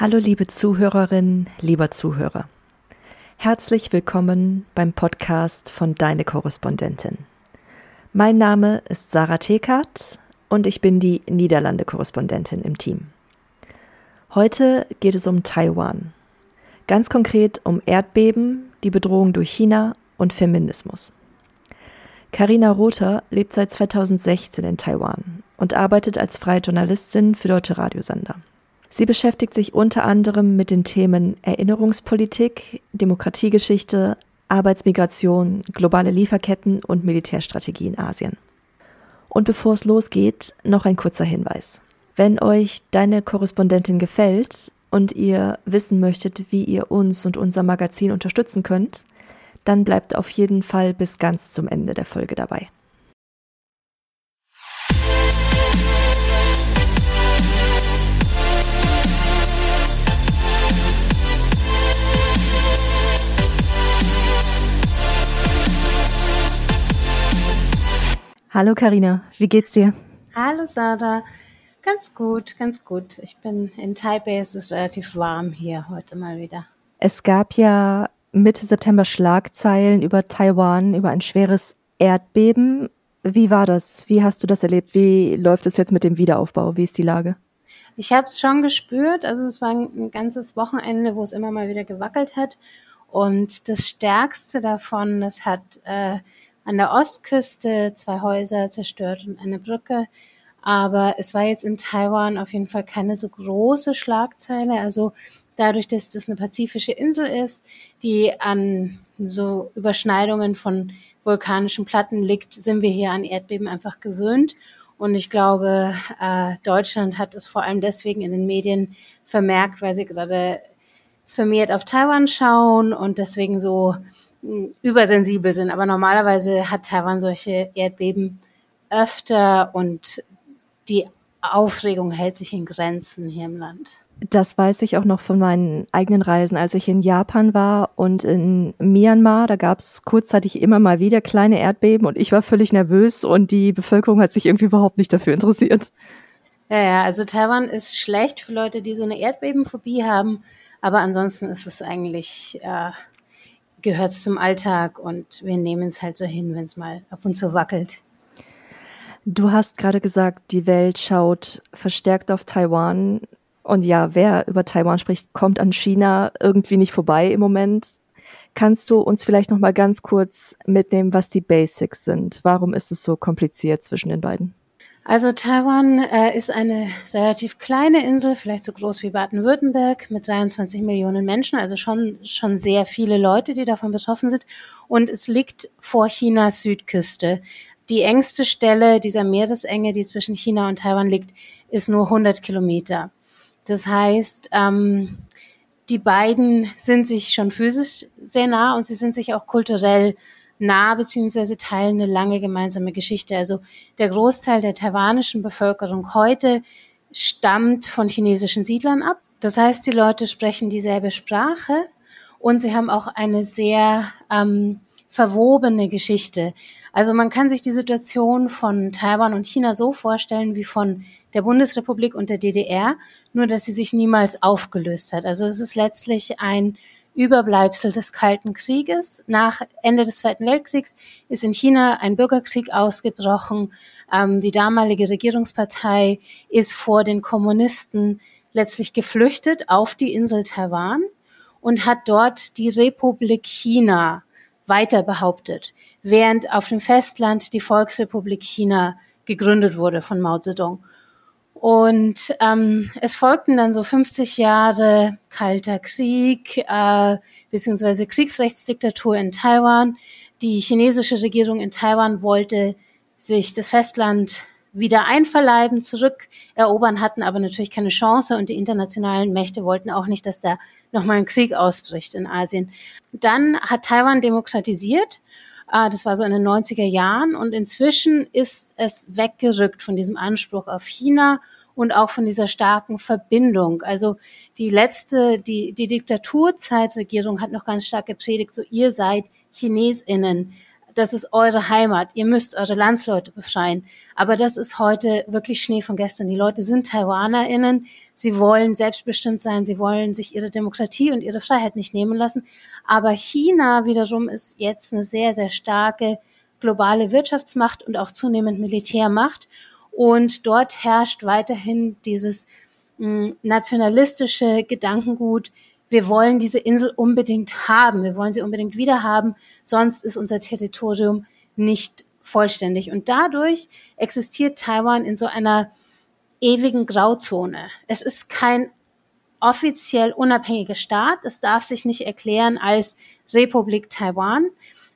Hallo liebe Zuhörerinnen, lieber Zuhörer. Herzlich willkommen beim Podcast von Deine Korrespondentin. Mein Name ist Sarah Tekert und ich bin die Niederlande-Korrespondentin im Team. Heute geht es um Taiwan. Ganz konkret um Erdbeben, die Bedrohung durch China und Feminismus. Karina Rother lebt seit 2016 in Taiwan und arbeitet als freie Journalistin für deutsche Radiosender. Sie beschäftigt sich unter anderem mit den Themen Erinnerungspolitik, Demokratiegeschichte, Arbeitsmigration, globale Lieferketten und Militärstrategie in Asien. Und bevor es losgeht, noch ein kurzer Hinweis. Wenn euch deine Korrespondentin gefällt und ihr wissen möchtet, wie ihr uns und unser Magazin unterstützen könnt, dann bleibt auf jeden Fall bis ganz zum Ende der Folge dabei. Hallo Karina, wie geht's dir? Hallo Sada, ganz gut, ganz gut. Ich bin in Taipei, es ist relativ warm hier heute mal wieder. Es gab ja Mitte September Schlagzeilen über Taiwan, über ein schweres Erdbeben. Wie war das? Wie hast du das erlebt? Wie läuft es jetzt mit dem Wiederaufbau? Wie ist die Lage? Ich habe es schon gespürt. Also es war ein ganzes Wochenende, wo es immer mal wieder gewackelt hat. Und das Stärkste davon, das hat äh, an der Ostküste zwei Häuser zerstört und eine Brücke. Aber es war jetzt in Taiwan auf jeden Fall keine so große Schlagzeile. Also dadurch, dass das eine pazifische Insel ist, die an so Überschneidungen von vulkanischen Platten liegt, sind wir hier an Erdbeben einfach gewöhnt. Und ich glaube, äh, Deutschland hat es vor allem deswegen in den Medien vermerkt, weil sie gerade vermehrt auf Taiwan schauen und deswegen so übersensibel sind. Aber normalerweise hat Taiwan solche Erdbeben öfter und die Aufregung hält sich in Grenzen hier im Land. Das weiß ich auch noch von meinen eigenen Reisen, als ich in Japan war und in Myanmar. Da gab es kurzzeitig immer mal wieder kleine Erdbeben und ich war völlig nervös und die Bevölkerung hat sich irgendwie überhaupt nicht dafür interessiert. Ja, ja, also Taiwan ist schlecht für Leute, die so eine Erdbebenphobie haben, aber ansonsten ist es eigentlich äh, gehört zum Alltag und wir nehmen es halt so hin, wenn es mal ab und zu wackelt. Du hast gerade gesagt, die Welt schaut verstärkt auf Taiwan. Und ja, wer über Taiwan spricht, kommt an China irgendwie nicht vorbei im Moment. Kannst du uns vielleicht noch mal ganz kurz mitnehmen, was die Basics sind? Warum ist es so kompliziert zwischen den beiden? Also Taiwan äh, ist eine relativ kleine Insel, vielleicht so groß wie Baden-Württemberg, mit 23 Millionen Menschen, also schon, schon sehr viele Leute, die davon betroffen sind. Und es liegt vor Chinas Südküste. Die engste Stelle dieser Meeresenge, die zwischen China und Taiwan liegt, ist nur 100 Kilometer. Das heißt, ähm, die beiden sind sich schon physisch sehr nah und sie sind sich auch kulturell nah beziehungsweise teilen eine lange gemeinsame Geschichte. Also der Großteil der taiwanischen Bevölkerung heute stammt von chinesischen Siedlern ab. Das heißt, die Leute sprechen dieselbe Sprache und sie haben auch eine sehr ähm, verwobene Geschichte. Also man kann sich die Situation von Taiwan und China so vorstellen wie von der Bundesrepublik und der DDR, nur dass sie sich niemals aufgelöst hat. Also es ist letztlich ein Überbleibsel des Kalten Krieges. Nach Ende des Zweiten Weltkriegs ist in China ein Bürgerkrieg ausgebrochen. Ähm, die damalige Regierungspartei ist vor den Kommunisten letztlich geflüchtet auf die Insel Taiwan und hat dort die Republik China weiter behauptet, während auf dem Festland die Volksrepublik China gegründet wurde von Mao Zedong. Und ähm, es folgten dann so 50 Jahre Kalter Krieg, äh, beziehungsweise Kriegsrechtsdiktatur in Taiwan. Die chinesische Regierung in Taiwan wollte sich das Festland wieder einverleiben, zurückerobern, hatten aber natürlich keine Chance und die internationalen Mächte wollten auch nicht, dass da nochmal ein Krieg ausbricht in Asien. Dann hat Taiwan demokratisiert. Äh, das war so in den 90er Jahren und inzwischen ist es weggerückt von diesem Anspruch auf China und auch von dieser starken Verbindung. Also die letzte, die, die Diktaturzeitregierung hat noch ganz stark gepredigt, so ihr seid Chinesinnen. Das ist eure Heimat, ihr müsst eure Landsleute befreien. Aber das ist heute wirklich Schnee von gestern. Die Leute sind TaiwanerInnen, sie wollen selbstbestimmt sein, sie wollen sich ihre Demokratie und ihre Freiheit nicht nehmen lassen. Aber China wiederum ist jetzt eine sehr, sehr starke globale Wirtschaftsmacht und auch zunehmend Militärmacht. Und dort herrscht weiterhin dieses mh, nationalistische Gedankengut, wir wollen diese Insel unbedingt haben, wir wollen sie unbedingt wieder haben, sonst ist unser Territorium nicht vollständig. Und dadurch existiert Taiwan in so einer ewigen Grauzone. Es ist kein offiziell unabhängiger Staat, es darf sich nicht erklären als Republik Taiwan.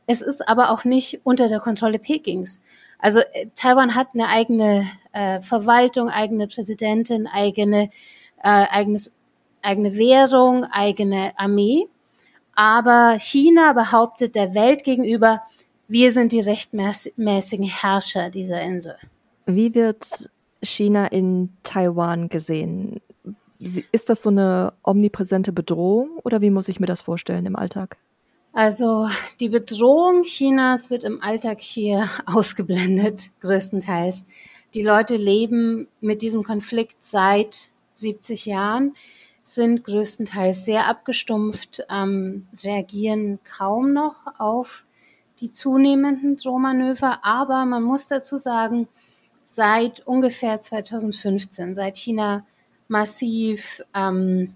Es ist aber auch nicht unter der Kontrolle Pekings. Also äh, Taiwan hat eine eigene äh, Verwaltung, eigene Präsidentin, eigene, äh, eigenes eigene Währung, eigene Armee. Aber China behauptet der Welt gegenüber, wir sind die rechtmäßigen Herrscher dieser Insel. Wie wird China in Taiwan gesehen? Ist das so eine omnipräsente Bedrohung oder wie muss ich mir das vorstellen im Alltag? Also die Bedrohung Chinas wird im Alltag hier ausgeblendet, größtenteils. Die Leute leben mit diesem Konflikt seit 70 Jahren sind größtenteils sehr abgestumpft, ähm, reagieren kaum noch auf die zunehmenden Drohmanöver. Aber man muss dazu sagen, seit ungefähr 2015, seit China massiv ähm,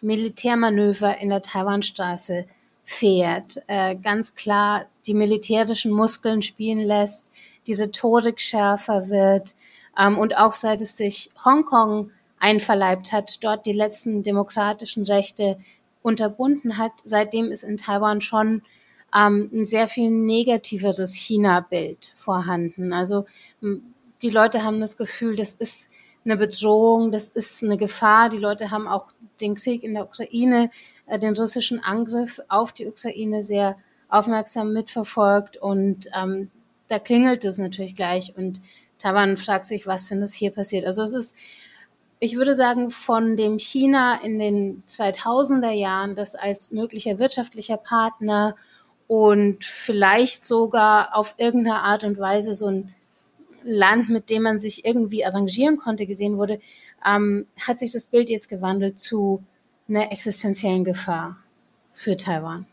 Militärmanöver in der Taiwanstraße fährt, äh, ganz klar die militärischen Muskeln spielen lässt, die Rhetorik schärfer wird ähm, und auch seit es sich Hongkong einverleibt hat, dort die letzten demokratischen Rechte unterbunden hat. Seitdem ist in Taiwan schon ähm, ein sehr viel negativeres China-Bild vorhanden. Also die Leute haben das Gefühl, das ist eine Bedrohung, das ist eine Gefahr. Die Leute haben auch den Krieg in der Ukraine, äh, den russischen Angriff auf die Ukraine sehr aufmerksam mitverfolgt und ähm, da klingelt es natürlich gleich und Taiwan fragt sich, was, wenn das hier passiert. Also es ist ich würde sagen, von dem China in den 2000er Jahren, das als möglicher wirtschaftlicher Partner und vielleicht sogar auf irgendeine Art und Weise so ein Land, mit dem man sich irgendwie arrangieren konnte, gesehen wurde, ähm, hat sich das Bild jetzt gewandelt zu einer existenziellen Gefahr für Taiwan.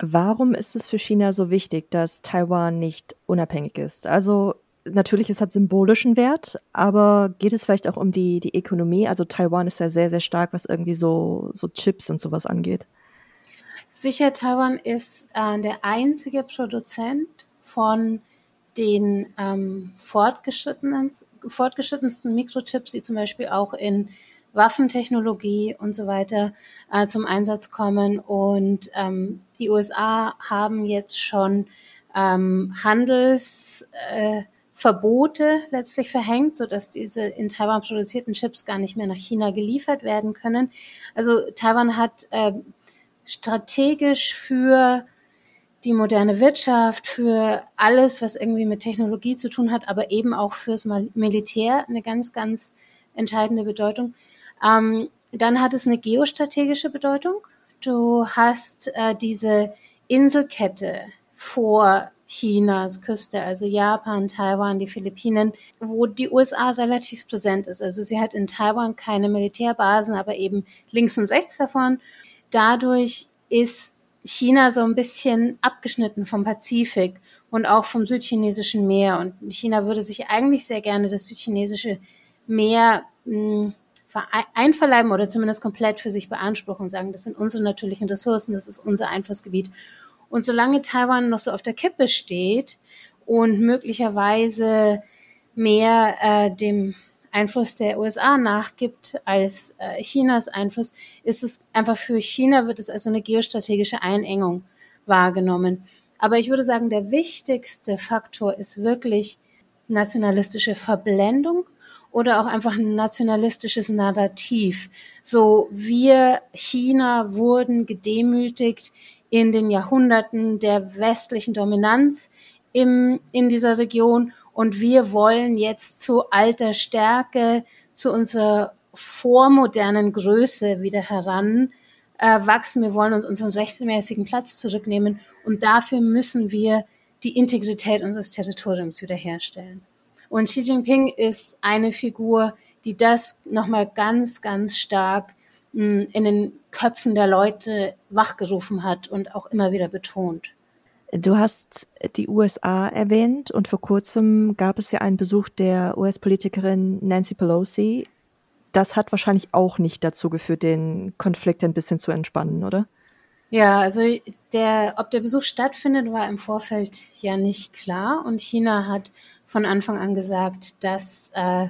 Warum ist es für China so wichtig, dass Taiwan nicht unabhängig ist? Also natürlich, es hat symbolischen Wert, aber geht es vielleicht auch um die, die Ökonomie? Also Taiwan ist ja sehr, sehr stark, was irgendwie so, so Chips und sowas angeht. Sicher, Taiwan ist äh, der einzige Produzent von den ähm, fortgeschrittenen, fortgeschrittensten Mikrochips, die zum Beispiel auch in Waffentechnologie und so weiter äh, zum Einsatz kommen. Und ähm, die USA haben jetzt schon ähm, Handels, äh, Verbote letztlich verhängt, so dass diese in Taiwan produzierten Chips gar nicht mehr nach China geliefert werden können. Also Taiwan hat äh, strategisch für die moderne Wirtschaft, für alles, was irgendwie mit Technologie zu tun hat, aber eben auch fürs Militär eine ganz, ganz entscheidende Bedeutung. Ähm, dann hat es eine geostrategische Bedeutung. Du hast äh, diese Inselkette vor Chinas Küste, also Japan, Taiwan, die Philippinen, wo die USA relativ präsent ist. Also sie hat in Taiwan keine Militärbasen, aber eben links und rechts davon. Dadurch ist China so ein bisschen abgeschnitten vom Pazifik und auch vom südchinesischen Meer. Und China würde sich eigentlich sehr gerne das südchinesische Meer hm, einverleiben oder zumindest komplett für sich beanspruchen und sagen, das sind unsere natürlichen Ressourcen, das ist unser Einflussgebiet. Und solange Taiwan noch so auf der Kippe steht und möglicherweise mehr äh, dem Einfluss der USA nachgibt als äh, Chinas Einfluss, ist es einfach für China wird es als so eine geostrategische Einengung wahrgenommen. Aber ich würde sagen, der wichtigste Faktor ist wirklich nationalistische Verblendung oder auch einfach ein nationalistisches Narrativ. So, wir China wurden gedemütigt, in den Jahrhunderten der westlichen Dominanz im, in dieser Region. Und wir wollen jetzt zu alter Stärke, zu unserer vormodernen Größe wieder heran äh, wachsen. Wir wollen uns unseren rechtmäßigen Platz zurücknehmen. Und dafür müssen wir die Integrität unseres Territoriums wiederherstellen. Und Xi Jinping ist eine Figur, die das nochmal ganz, ganz stark in den Köpfen der Leute wachgerufen hat und auch immer wieder betont. Du hast die USA erwähnt und vor kurzem gab es ja einen Besuch der US-Politikerin Nancy Pelosi. Das hat wahrscheinlich auch nicht dazu geführt, den Konflikt ein bisschen zu entspannen, oder? Ja, also der, ob der Besuch stattfindet, war im Vorfeld ja nicht klar und China hat von Anfang an gesagt, das äh,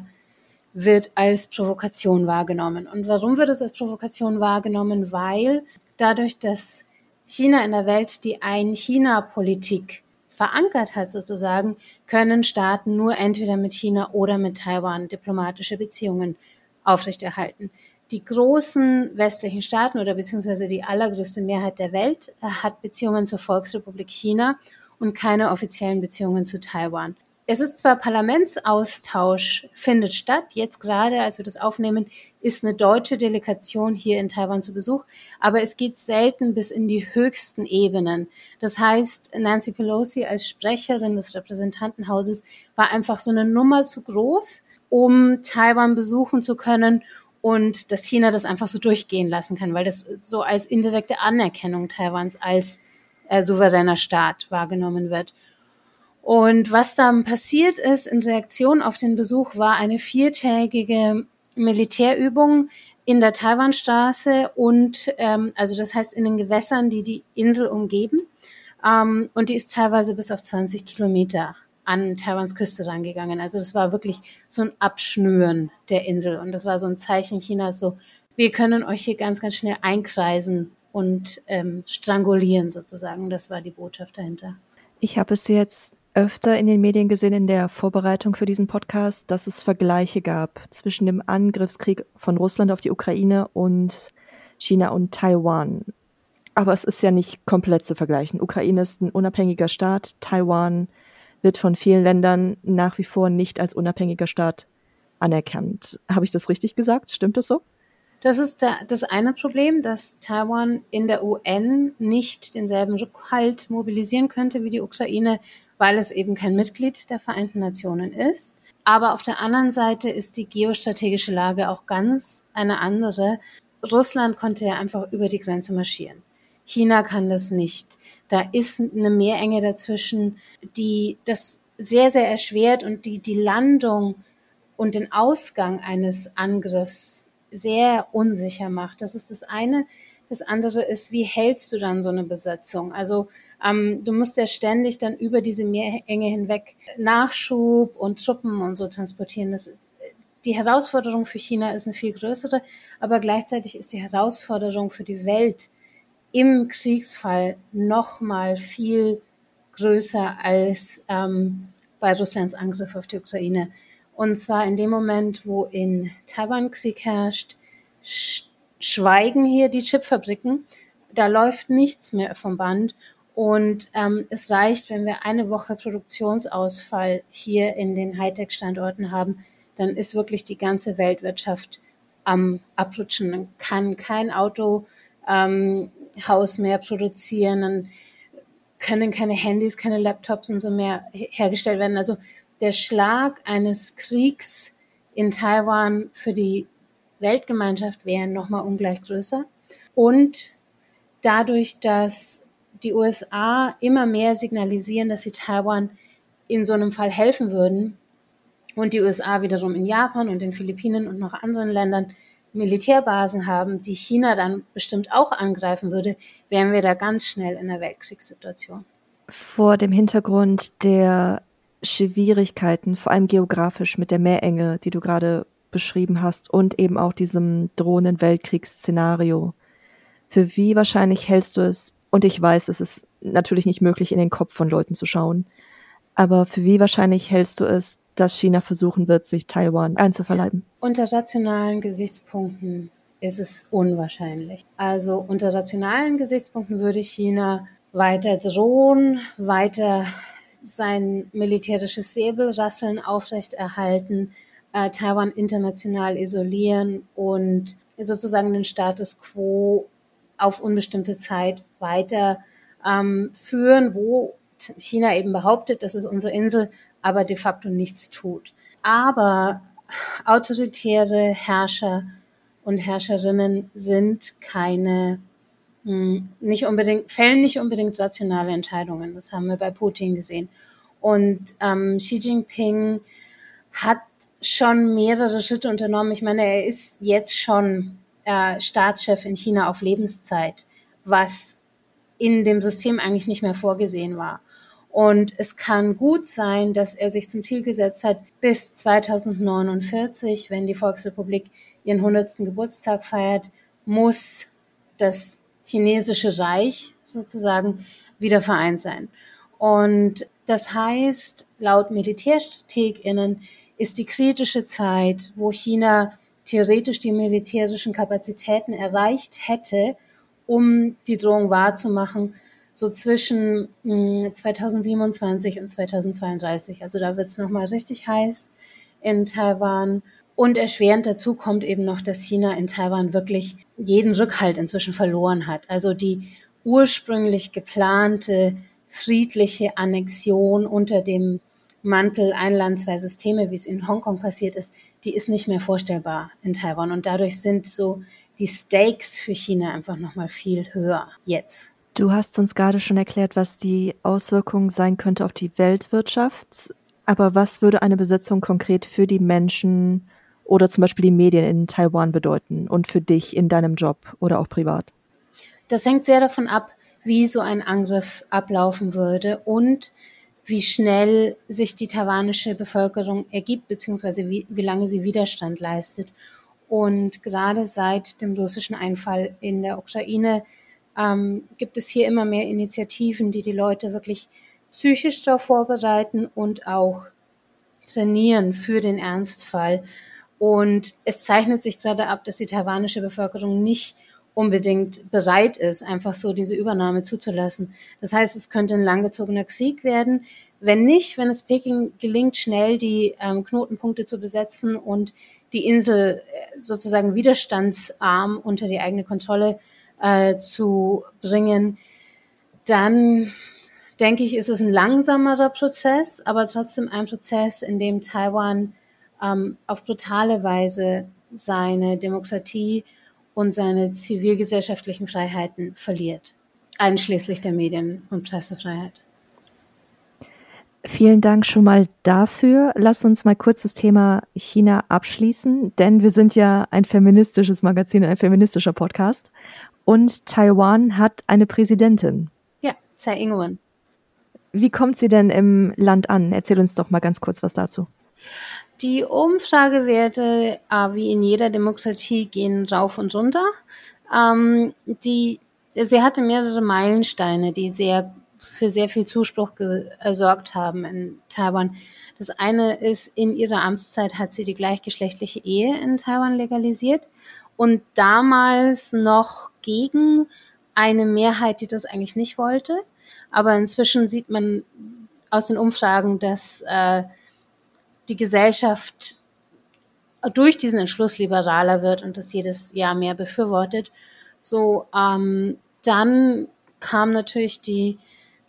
wird als Provokation wahrgenommen. Und warum wird es als Provokation wahrgenommen? Weil dadurch, dass China in der Welt die Ein-China-Politik verankert hat sozusagen, können Staaten nur entweder mit China oder mit Taiwan diplomatische Beziehungen aufrechterhalten. Die großen westlichen Staaten oder beziehungsweise die allergrößte Mehrheit der Welt äh, hat Beziehungen zur Volksrepublik China und keine offiziellen Beziehungen zu Taiwan. Es ist zwar Parlamentsaustausch, findet statt. Jetzt gerade, als wir das aufnehmen, ist eine deutsche Delegation hier in Taiwan zu Besuch, aber es geht selten bis in die höchsten Ebenen. Das heißt, Nancy Pelosi als Sprecherin des Repräsentantenhauses war einfach so eine Nummer zu groß, um Taiwan besuchen zu können und dass China das einfach so durchgehen lassen kann, weil das so als indirekte Anerkennung Taiwans als äh, souveräner Staat wahrgenommen wird. Und was dann passiert ist in Reaktion auf den Besuch, war eine viertägige Militärübung in der Taiwanstraße und ähm, also das heißt in den Gewässern, die die Insel umgeben. Ähm, und die ist teilweise bis auf 20 Kilometer an Taiwans Küste rangegangen. Also das war wirklich so ein Abschnüren der Insel und das war so ein Zeichen Chinas, so wir können euch hier ganz, ganz schnell einkreisen und ähm, strangulieren sozusagen. Das war die Botschaft dahinter. Ich habe es jetzt öfter in den Medien gesehen in der Vorbereitung für diesen Podcast, dass es Vergleiche gab zwischen dem Angriffskrieg von Russland auf die Ukraine und China und Taiwan. Aber es ist ja nicht komplett zu vergleichen. Ukraine ist ein unabhängiger Staat, Taiwan wird von vielen Ländern nach wie vor nicht als unabhängiger Staat anerkannt. Habe ich das richtig gesagt? Stimmt das so? Das ist der, das eine Problem, dass Taiwan in der UN nicht denselben Rückhalt mobilisieren könnte wie die Ukraine, weil es eben kein Mitglied der Vereinten Nationen ist. Aber auf der anderen Seite ist die geostrategische Lage auch ganz eine andere. Russland konnte ja einfach über die Grenze marschieren. China kann das nicht. Da ist eine Meerenge dazwischen, die das sehr, sehr erschwert und die die Landung und den Ausgang eines Angriffs sehr unsicher macht. Das ist das eine. Das andere ist, wie hältst du dann so eine Besetzung? Also ähm, du musst ja ständig dann über diese Meerenge hinweg Nachschub und Truppen und so transportieren. Das, die Herausforderung für China ist eine viel größere, aber gleichzeitig ist die Herausforderung für die Welt im Kriegsfall noch mal viel größer als ähm, bei Russlands Angriff auf die Ukraine. Und zwar in dem Moment, wo in Taiwan Krieg herrscht, schweigen hier die Chipfabriken. Da läuft nichts mehr vom Band. Und ähm, es reicht, wenn wir eine Woche Produktionsausfall hier in den Hightech-Standorten haben, dann ist wirklich die ganze Weltwirtschaft am Abrutschen. Dann kann kein Autohaus ähm, mehr produzieren, dann können keine Handys, keine Laptops und so mehr hergestellt werden. Also der Schlag eines Kriegs in Taiwan für die Weltgemeinschaft wären nochmal ungleich größer. Und dadurch, dass die USA immer mehr signalisieren, dass sie Taiwan in so einem Fall helfen würden und die USA wiederum in Japan und den Philippinen und noch anderen Ländern Militärbasen haben, die China dann bestimmt auch angreifen würde, wären wir da ganz schnell in einer Weltkriegssituation. Vor dem Hintergrund der Schwierigkeiten, vor allem geografisch mit der Meerenge, die du gerade beschrieben hast und eben auch diesem drohenden Weltkriegsszenario. Für wie wahrscheinlich hältst du es, und ich weiß, es ist natürlich nicht möglich, in den Kopf von Leuten zu schauen, aber für wie wahrscheinlich hältst du es, dass China versuchen wird, sich Taiwan einzuverleiben? Unter rationalen Gesichtspunkten ist es unwahrscheinlich. Also unter rationalen Gesichtspunkten würde China weiter drohen, weiter sein militärisches Säbelrasseln aufrechterhalten, äh, Taiwan international isolieren und sozusagen den Status quo auf unbestimmte Zeit weiter ähm, führen, wo China eben behauptet, das ist unsere Insel, aber de facto nichts tut. Aber autoritäre Herrscher und Herrscherinnen sind keine hm, nicht unbedingt, fällen nicht unbedingt rationale Entscheidungen. Das haben wir bei Putin gesehen. Und ähm, Xi Jinping hat schon mehrere Schritte unternommen. Ich meine, er ist jetzt schon äh, Staatschef in China auf Lebenszeit, was in dem System eigentlich nicht mehr vorgesehen war. Und es kann gut sein, dass er sich zum Ziel gesetzt hat, bis 2049, wenn die Volksrepublik ihren 100. Geburtstag feiert, muss das chinesische Reich sozusagen wieder vereint sein. Und das heißt, laut MilitärstrategInnen ist die kritische Zeit, wo China theoretisch die militärischen Kapazitäten erreicht hätte, um die Drohung wahrzumachen, so zwischen 2027 hm, und 2032. Also da wird es nochmal richtig heiß in Taiwan. Und erschwerend dazu kommt eben noch, dass China in Taiwan wirklich jeden Rückhalt inzwischen verloren hat. Also die ursprünglich geplante friedliche Annexion unter dem Mantel ein Land, zwei Systeme, wie es in Hongkong passiert ist, die ist nicht mehr vorstellbar in Taiwan. Und dadurch sind so die Stakes für China einfach nochmal viel höher jetzt. Du hast uns gerade schon erklärt, was die Auswirkung sein könnte auf die Weltwirtschaft. Aber was würde eine Besetzung konkret für die Menschen oder zum Beispiel die Medien in Taiwan bedeuten und für dich in deinem Job oder auch privat? Das hängt sehr davon ab, wie so ein Angriff ablaufen würde und wie schnell sich die taiwanische Bevölkerung ergibt, beziehungsweise wie, wie lange sie Widerstand leistet. Und gerade seit dem russischen Einfall in der Ukraine ähm, gibt es hier immer mehr Initiativen, die die Leute wirklich psychisch darauf vorbereiten und auch trainieren für den Ernstfall. Und es zeichnet sich gerade ab, dass die taiwanische Bevölkerung nicht unbedingt bereit ist, einfach so diese Übernahme zuzulassen. Das heißt, es könnte ein langgezogener Krieg werden. Wenn nicht, wenn es Peking gelingt, schnell die ähm, Knotenpunkte zu besetzen und die Insel äh, sozusagen widerstandsarm unter die eigene Kontrolle äh, zu bringen, dann denke ich, ist es ein langsamerer Prozess, aber trotzdem ein Prozess, in dem Taiwan ähm, auf brutale Weise seine Demokratie und seine zivilgesellschaftlichen Freiheiten verliert, einschließlich der Medien- und Pressefreiheit. Vielen Dank schon mal dafür. Lass uns mal kurz das Thema China abschließen, denn wir sind ja ein feministisches Magazin, ein feministischer Podcast. Und Taiwan hat eine Präsidentin. Ja, Tsai Ing-wen. Wie kommt sie denn im Land an? Erzähl uns doch mal ganz kurz was dazu. Die Umfragewerte, äh, wie in jeder Demokratie, gehen rauf und runter. Ähm, die, sie hatte mehrere Meilensteine, die sehr für sehr viel Zuspruch gesorgt haben in Taiwan. Das eine ist, in ihrer Amtszeit hat sie die gleichgeschlechtliche Ehe in Taiwan legalisiert und damals noch gegen eine Mehrheit, die das eigentlich nicht wollte. Aber inzwischen sieht man aus den Umfragen, dass äh, die Gesellschaft durch diesen Entschluss liberaler wird und das jedes Jahr mehr befürwortet. So, ähm, dann kam natürlich die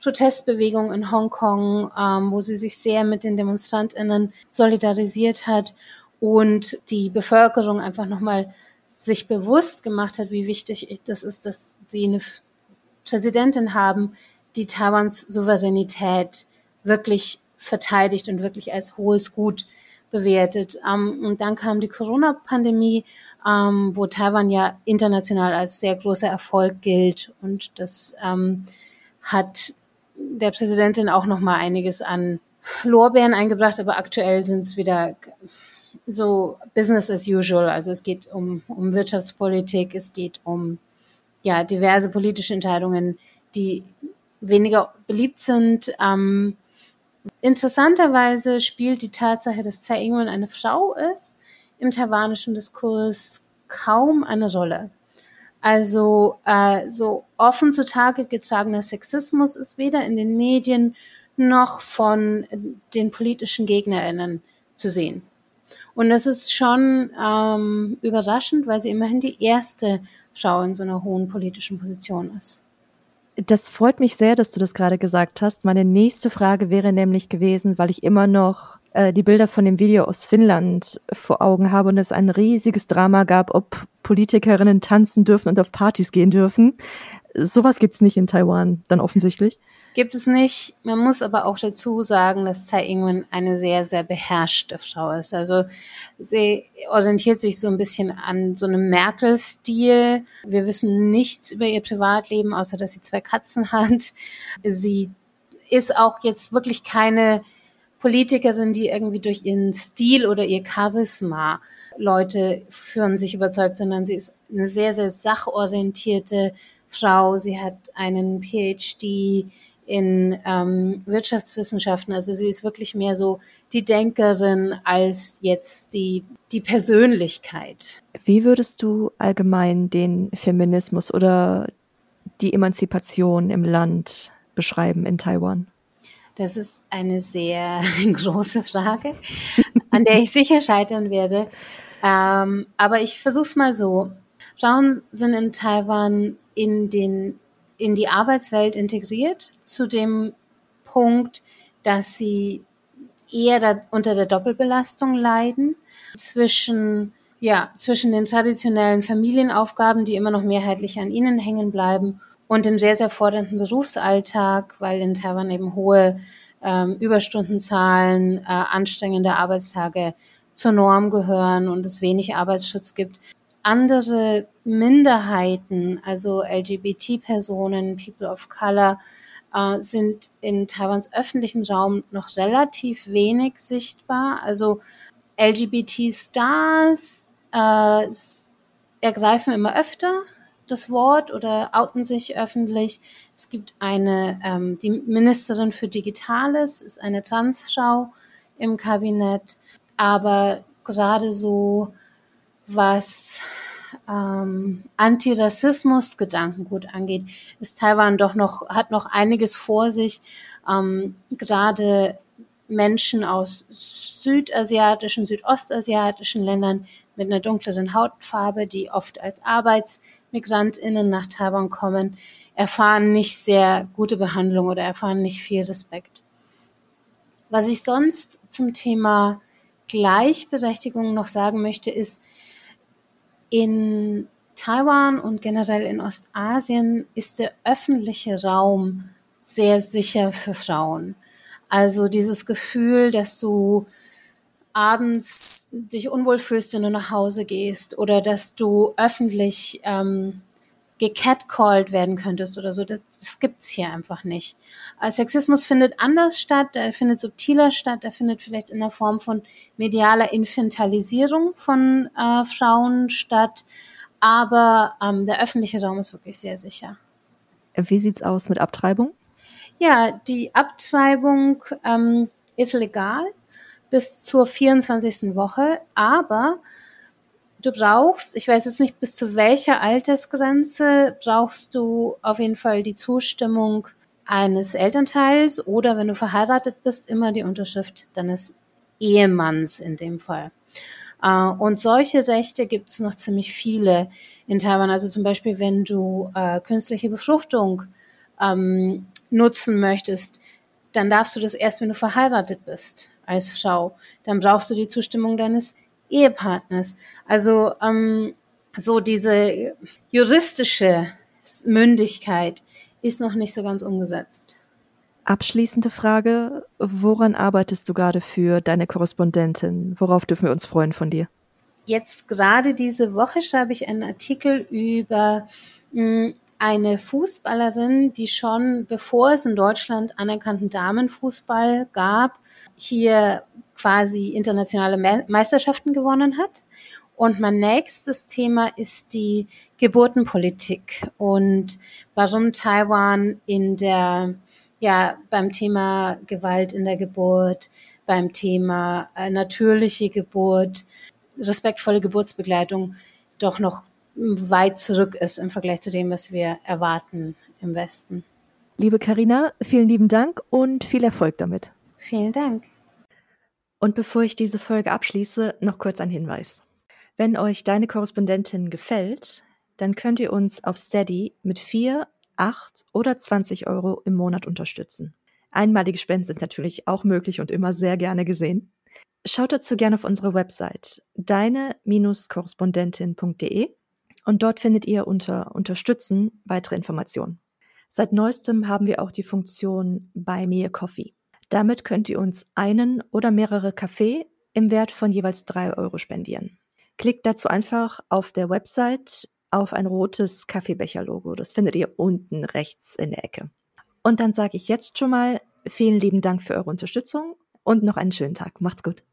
Protestbewegung in Hongkong, ähm, wo sie sich sehr mit den DemonstrantInnen solidarisiert hat und die Bevölkerung einfach nochmal sich bewusst gemacht hat, wie wichtig das ist, dass sie eine Präsidentin haben, die Taiwans Souveränität wirklich verteidigt und wirklich als hohes Gut bewertet. Ähm, und dann kam die Corona-Pandemie, ähm, wo Taiwan ja international als sehr großer Erfolg gilt. Und das ähm, hat der Präsidentin auch noch mal einiges an Lorbeeren eingebracht, aber aktuell sind es wieder so Business as usual. Also es geht um, um Wirtschaftspolitik, es geht um ja diverse politische Entscheidungen, die weniger beliebt sind. Ähm, Interessanterweise spielt die Tatsache, dass Tsai Ing-wen eine Frau ist, im taiwanischen Diskurs kaum eine Rolle. Also äh, so offen zutage getragener Sexismus ist weder in den Medien noch von den politischen Gegnerinnen zu sehen. Und das ist schon ähm, überraschend, weil sie immerhin die erste Frau in so einer hohen politischen Position ist. Das freut mich sehr, dass du das gerade gesagt hast. Meine nächste Frage wäre nämlich gewesen, weil ich immer noch äh, die Bilder von dem Video aus Finnland vor Augen habe und es ein riesiges Drama gab, ob Politikerinnen tanzen dürfen und auf Partys gehen dürfen. Sowas gibt's nicht in Taiwan, dann offensichtlich. Gibt es nicht. Man muss aber auch dazu sagen, dass Tsai Ing-wen eine sehr, sehr beherrschte Frau ist. Also sie orientiert sich so ein bisschen an so einem Merkel-Stil. Wir wissen nichts über ihr Privatleben, außer dass sie zwei Katzen hat. Sie ist auch jetzt wirklich keine Politikerin, die irgendwie durch ihren Stil oder ihr Charisma Leute führen sich überzeugt, sondern sie ist eine sehr, sehr sachorientierte Frau. Sie hat einen PhD in ähm, Wirtschaftswissenschaften. Also sie ist wirklich mehr so die Denkerin als jetzt die, die Persönlichkeit. Wie würdest du allgemein den Feminismus oder die Emanzipation im Land beschreiben in Taiwan? Das ist eine sehr große Frage, an der ich sicher scheitern werde. Ähm, aber ich versuche es mal so. Frauen sind in Taiwan in den in die Arbeitswelt integriert, zu dem Punkt, dass sie eher da, unter der Doppelbelastung leiden zwischen ja, zwischen den traditionellen Familienaufgaben, die immer noch mehrheitlich an ihnen hängen bleiben, und dem sehr, sehr fordernden Berufsalltag, weil in Taiwan eben hohe ähm, Überstundenzahlen, äh, anstrengende Arbeitstage zur Norm gehören und es wenig Arbeitsschutz gibt andere Minderheiten, also LGBT-Personen, People of Color, äh, sind in Taiwans öffentlichem Raum noch relativ wenig sichtbar. Also LGBT-Stars äh, ergreifen immer öfter das Wort oder outen sich öffentlich. Es gibt eine, ähm, die Ministerin für Digitales ist eine Transfrau im Kabinett, aber gerade so was ähm, Antirassismus-Gedankengut angeht, ist Taiwan doch noch, hat noch einiges vor sich. Ähm, gerade Menschen aus südasiatischen, südostasiatischen Ländern mit einer dunkleren Hautfarbe, die oft als ArbeitsmigrantInnen nach Taiwan kommen, erfahren nicht sehr gute Behandlung oder erfahren nicht viel Respekt. Was ich sonst zum Thema Gleichberechtigung noch sagen möchte, ist, in Taiwan und generell in Ostasien ist der öffentliche Raum sehr sicher für Frauen. Also dieses Gefühl, dass du abends dich unwohl fühlst, wenn du nach Hause gehst oder dass du öffentlich ähm, gecatcalled werden könntest oder so. Das, das gibt's hier einfach nicht. Sexismus findet anders statt, er findet subtiler statt, er findet vielleicht in der Form von medialer Infantilisierung von äh, Frauen statt, aber ähm, der öffentliche Raum ist wirklich sehr sicher. Wie sieht's aus mit Abtreibung? Ja, die Abtreibung ähm, ist legal bis zur 24. Woche, aber du brauchst, ich weiß jetzt nicht bis zu welcher Altersgrenze, brauchst du auf jeden Fall die Zustimmung eines Elternteils oder wenn du verheiratet bist, immer die Unterschrift deines Ehemanns in dem Fall. Äh, und solche Rechte gibt es noch ziemlich viele in Taiwan. Also zum Beispiel, wenn du äh, künstliche Befruchtung ähm, nutzen möchtest, dann darfst du das erst, wenn du verheiratet bist als Frau. Dann brauchst du die Zustimmung deines Ehepartners. Also ähm, so diese juristische Mündigkeit ist noch nicht so ganz umgesetzt. Abschließende Frage, woran arbeitest du gerade für deine Korrespondentin? Worauf dürfen wir uns freuen von dir? Jetzt gerade diese Woche schreibe ich einen Artikel über mh, hm, eine Fußballerin, die schon bevor es in Deutschland anerkannten Damenfußball gab, hier quasi internationale Meisterschaften gewonnen hat. Und mein nächstes Thema ist die Geburtenpolitik und warum Taiwan in der, ja, beim Thema Gewalt in der Geburt, beim Thema äh, natürliche Geburt, respektvolle Geburtsbegleitung doch noch weit zurück ist im Vergleich zu dem, was wir erwarten im Westen. Liebe Karina, vielen lieben Dank und viel Erfolg damit. Vielen Dank. Und bevor ich diese Folge abschließe, noch kurz ein Hinweis. Wenn euch deine Korrespondentin gefällt, dann könnt ihr uns auf Steady mit vier 8 oder 20 Euro im Monat unterstützen. Einmalige Spenden sind natürlich auch möglich und immer sehr gerne gesehen. Schaut dazu gerne auf unsere Website deine-korrespondentin.de und dort findet ihr unter Unterstützen weitere Informationen. Seit neuestem haben wir auch die Funktion Buy Me a Coffee. Damit könnt ihr uns einen oder mehrere Kaffee im Wert von jeweils drei Euro spendieren. Klickt dazu einfach auf der Website auf ein rotes Kaffeebecher-Logo. Das findet ihr unten rechts in der Ecke. Und dann sage ich jetzt schon mal vielen lieben Dank für eure Unterstützung und noch einen schönen Tag. Macht's gut.